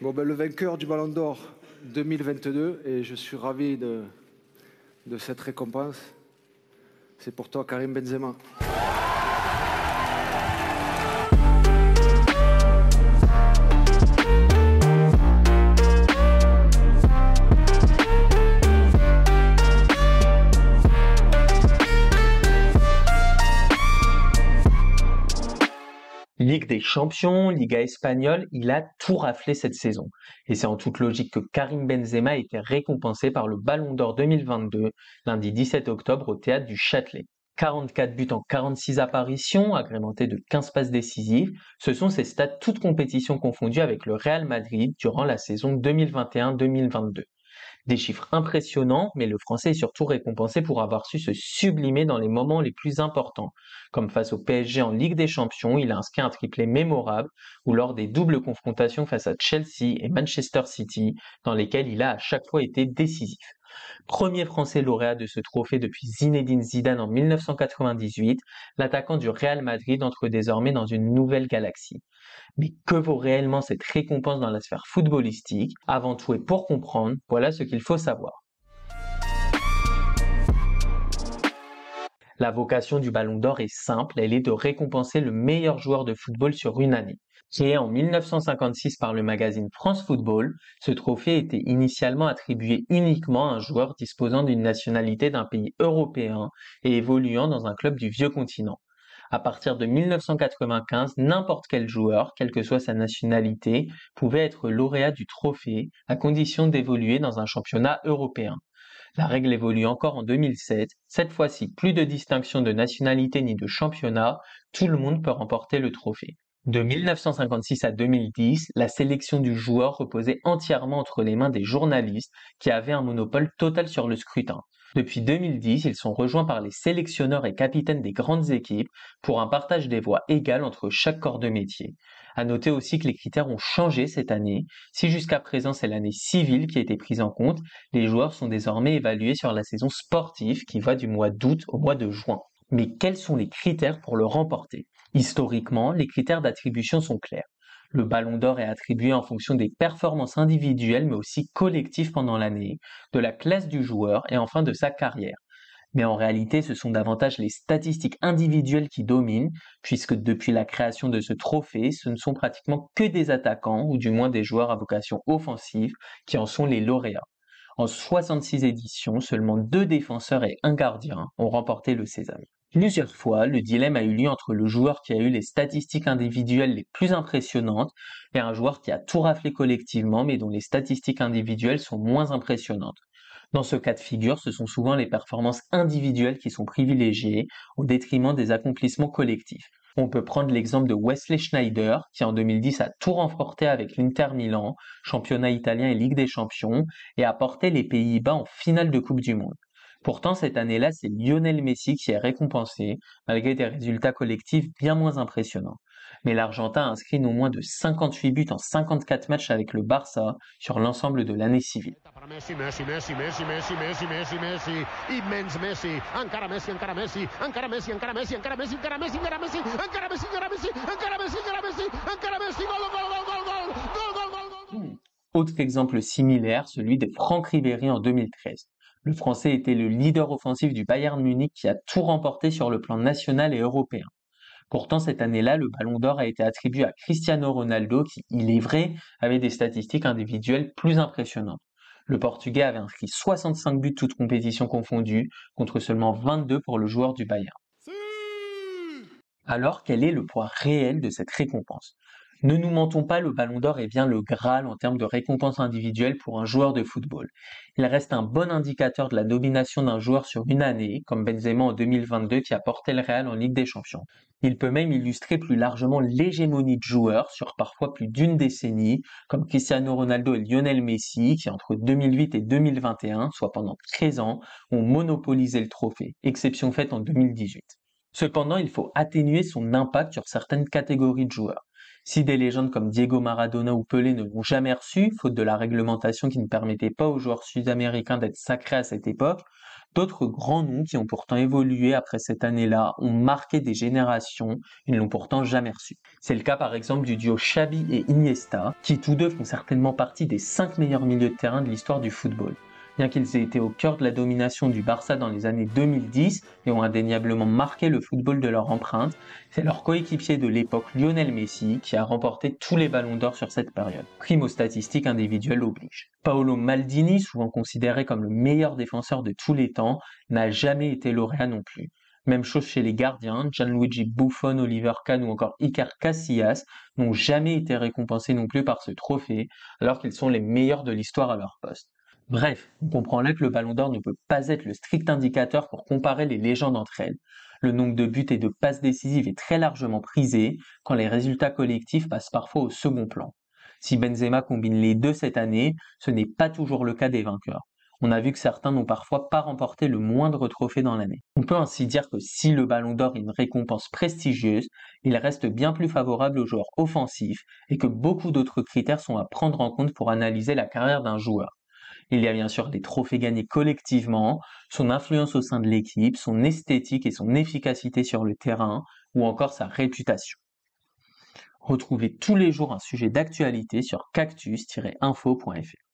Bon, ben, le vainqueur du Ballon d'Or 2022, et je suis ravi de, de cette récompense, c'est pour toi, Karim Benzema. Ligue des champions, Liga espagnole, il a tout raflé cette saison. Et c'est en toute logique que Karim Benzema a été récompensé par le Ballon d'Or 2022, lundi 17 octobre au théâtre du Châtelet. 44 buts en 46 apparitions, agrémentés de 15 passes décisives, ce sont ses stats toutes compétitions confondues avec le Real Madrid durant la saison 2021-2022. Des chiffres impressionnants, mais le français est surtout récompensé pour avoir su se sublimer dans les moments les plus importants, comme face au PSG en Ligue des Champions, il a inscrit un triplé mémorable, ou lors des doubles confrontations face à Chelsea et Manchester City, dans lesquelles il a à chaque fois été décisif. Premier français lauréat de ce trophée depuis Zinedine Zidane en 1998, l'attaquant du Real Madrid entre désormais dans une nouvelle galaxie. Mais que vaut réellement cette récompense dans la sphère footballistique? Avant tout et pour comprendre, voilà ce qu'il faut savoir. La vocation du Ballon d'Or est simple, elle est de récompenser le meilleur joueur de football sur une année. Créé en 1956 par le magazine France Football, ce trophée était initialement attribué uniquement à un joueur disposant d'une nationalité d'un pays européen et évoluant dans un club du vieux continent. À partir de 1995, n'importe quel joueur, quelle que soit sa nationalité, pouvait être lauréat du trophée à condition d'évoluer dans un championnat européen. La règle évolue encore en 2007. Cette fois-ci, plus de distinction de nationalité ni de championnat, tout le monde peut remporter le trophée. De 1956 à 2010, la sélection du joueur reposait entièrement entre les mains des journalistes qui avaient un monopole total sur le scrutin. Depuis 2010, ils sont rejoints par les sélectionneurs et capitaines des grandes équipes pour un partage des voix égal entre chaque corps de métier. À noter aussi que les critères ont changé cette année. Si jusqu'à présent c'est l'année civile qui a été prise en compte, les joueurs sont désormais évalués sur la saison sportive qui va du mois d'août au mois de juin. Mais quels sont les critères pour le remporter? Historiquement, les critères d'attribution sont clairs. Le ballon d'or est attribué en fonction des performances individuelles mais aussi collectives pendant l'année, de la classe du joueur et enfin de sa carrière. Mais en réalité, ce sont davantage les statistiques individuelles qui dominent, puisque depuis la création de ce trophée, ce ne sont pratiquement que des attaquants, ou du moins des joueurs à vocation offensive, qui en sont les lauréats. En 66 éditions, seulement deux défenseurs et un gardien ont remporté le Sésame. Plusieurs fois, le dilemme a eu lieu entre le joueur qui a eu les statistiques individuelles les plus impressionnantes et un joueur qui a tout raflé collectivement mais dont les statistiques individuelles sont moins impressionnantes. Dans ce cas de figure, ce sont souvent les performances individuelles qui sont privilégiées au détriment des accomplissements collectifs. On peut prendre l'exemple de Wesley Schneider, qui en 2010 a tout remporté avec l'Inter Milan, championnat italien et Ligue des Champions, et a porté les Pays-Bas en finale de Coupe du Monde. Pourtant, cette année-là, c'est Lionel Messi qui est récompensé, malgré des résultats collectifs bien moins impressionnants. Mais l'Argentin a inscrit non moins de 58 buts en 54 matchs avec le Barça sur l'ensemble de l'année civile. Autre exemple similaire, celui de Franck Ribéry en 2013. Le Français était le leader offensif du Bayern Munich qui a tout remporté sur le plan national et européen. Pourtant, cette année-là, le Ballon d'Or a été attribué à Cristiano Ronaldo qui, il est vrai, avait des statistiques individuelles plus impressionnantes. Le Portugais avait inscrit 65 buts toutes compétitions confondues, contre seulement 22 pour le joueur du Bayern. Alors, quel est le poids réel de cette récompense? Ne nous mentons pas, le Ballon d'Or est bien le Graal en termes de récompense individuelle pour un joueur de football. Il reste un bon indicateur de la nomination d'un joueur sur une année, comme Benzema en 2022 qui a porté le Real en Ligue des Champions. Il peut même illustrer plus largement l'hégémonie de joueurs sur parfois plus d'une décennie, comme Cristiano Ronaldo et Lionel Messi, qui entre 2008 et 2021, soit pendant 13 ans, ont monopolisé le trophée, exception faite en 2018. Cependant, il faut atténuer son impact sur certaines catégories de joueurs. Si des légendes comme Diego Maradona ou Pelé ne l'ont jamais reçu, faute de la réglementation qui ne permettait pas aux joueurs sud-américains d'être sacrés à cette époque, d'autres grands noms qui ont pourtant évolué après cette année-là ont marqué des générations et ne l'ont pourtant jamais reçu. C'est le cas par exemple du duo Xavi et Iniesta, qui tous deux font certainement partie des 5 meilleurs milieux de terrain de l'histoire du football bien qu'ils aient été au cœur de la domination du Barça dans les années 2010 et ont indéniablement marqué le football de leur empreinte, c'est leur coéquipier de l'époque Lionel Messi qui a remporté tous les ballons d'or sur cette période. Primo statistique individuelle oblige. Paolo Maldini, souvent considéré comme le meilleur défenseur de tous les temps, n'a jamais été lauréat non plus. Même chose chez les gardiens, Gianluigi Buffon, Oliver Kahn ou encore Iker Casillas n'ont jamais été récompensés non plus par ce trophée, alors qu'ils sont les meilleurs de l'histoire à leur poste. Bref, on comprend là que le ballon d'or ne peut pas être le strict indicateur pour comparer les légendes entre elles. Le nombre de buts et de passes décisives est très largement prisé, quand les résultats collectifs passent parfois au second plan. Si Benzema combine les deux cette année, ce n'est pas toujours le cas des vainqueurs. On a vu que certains n'ont parfois pas remporté le moindre trophée dans l'année. On peut ainsi dire que si le ballon d'or est une récompense prestigieuse, il reste bien plus favorable aux joueurs offensifs et que beaucoup d'autres critères sont à prendre en compte pour analyser la carrière d'un joueur. Il y a bien sûr les trophées gagnés collectivement, son influence au sein de l'équipe, son esthétique et son efficacité sur le terrain, ou encore sa réputation. Retrouvez tous les jours un sujet d'actualité sur cactus-info.fr.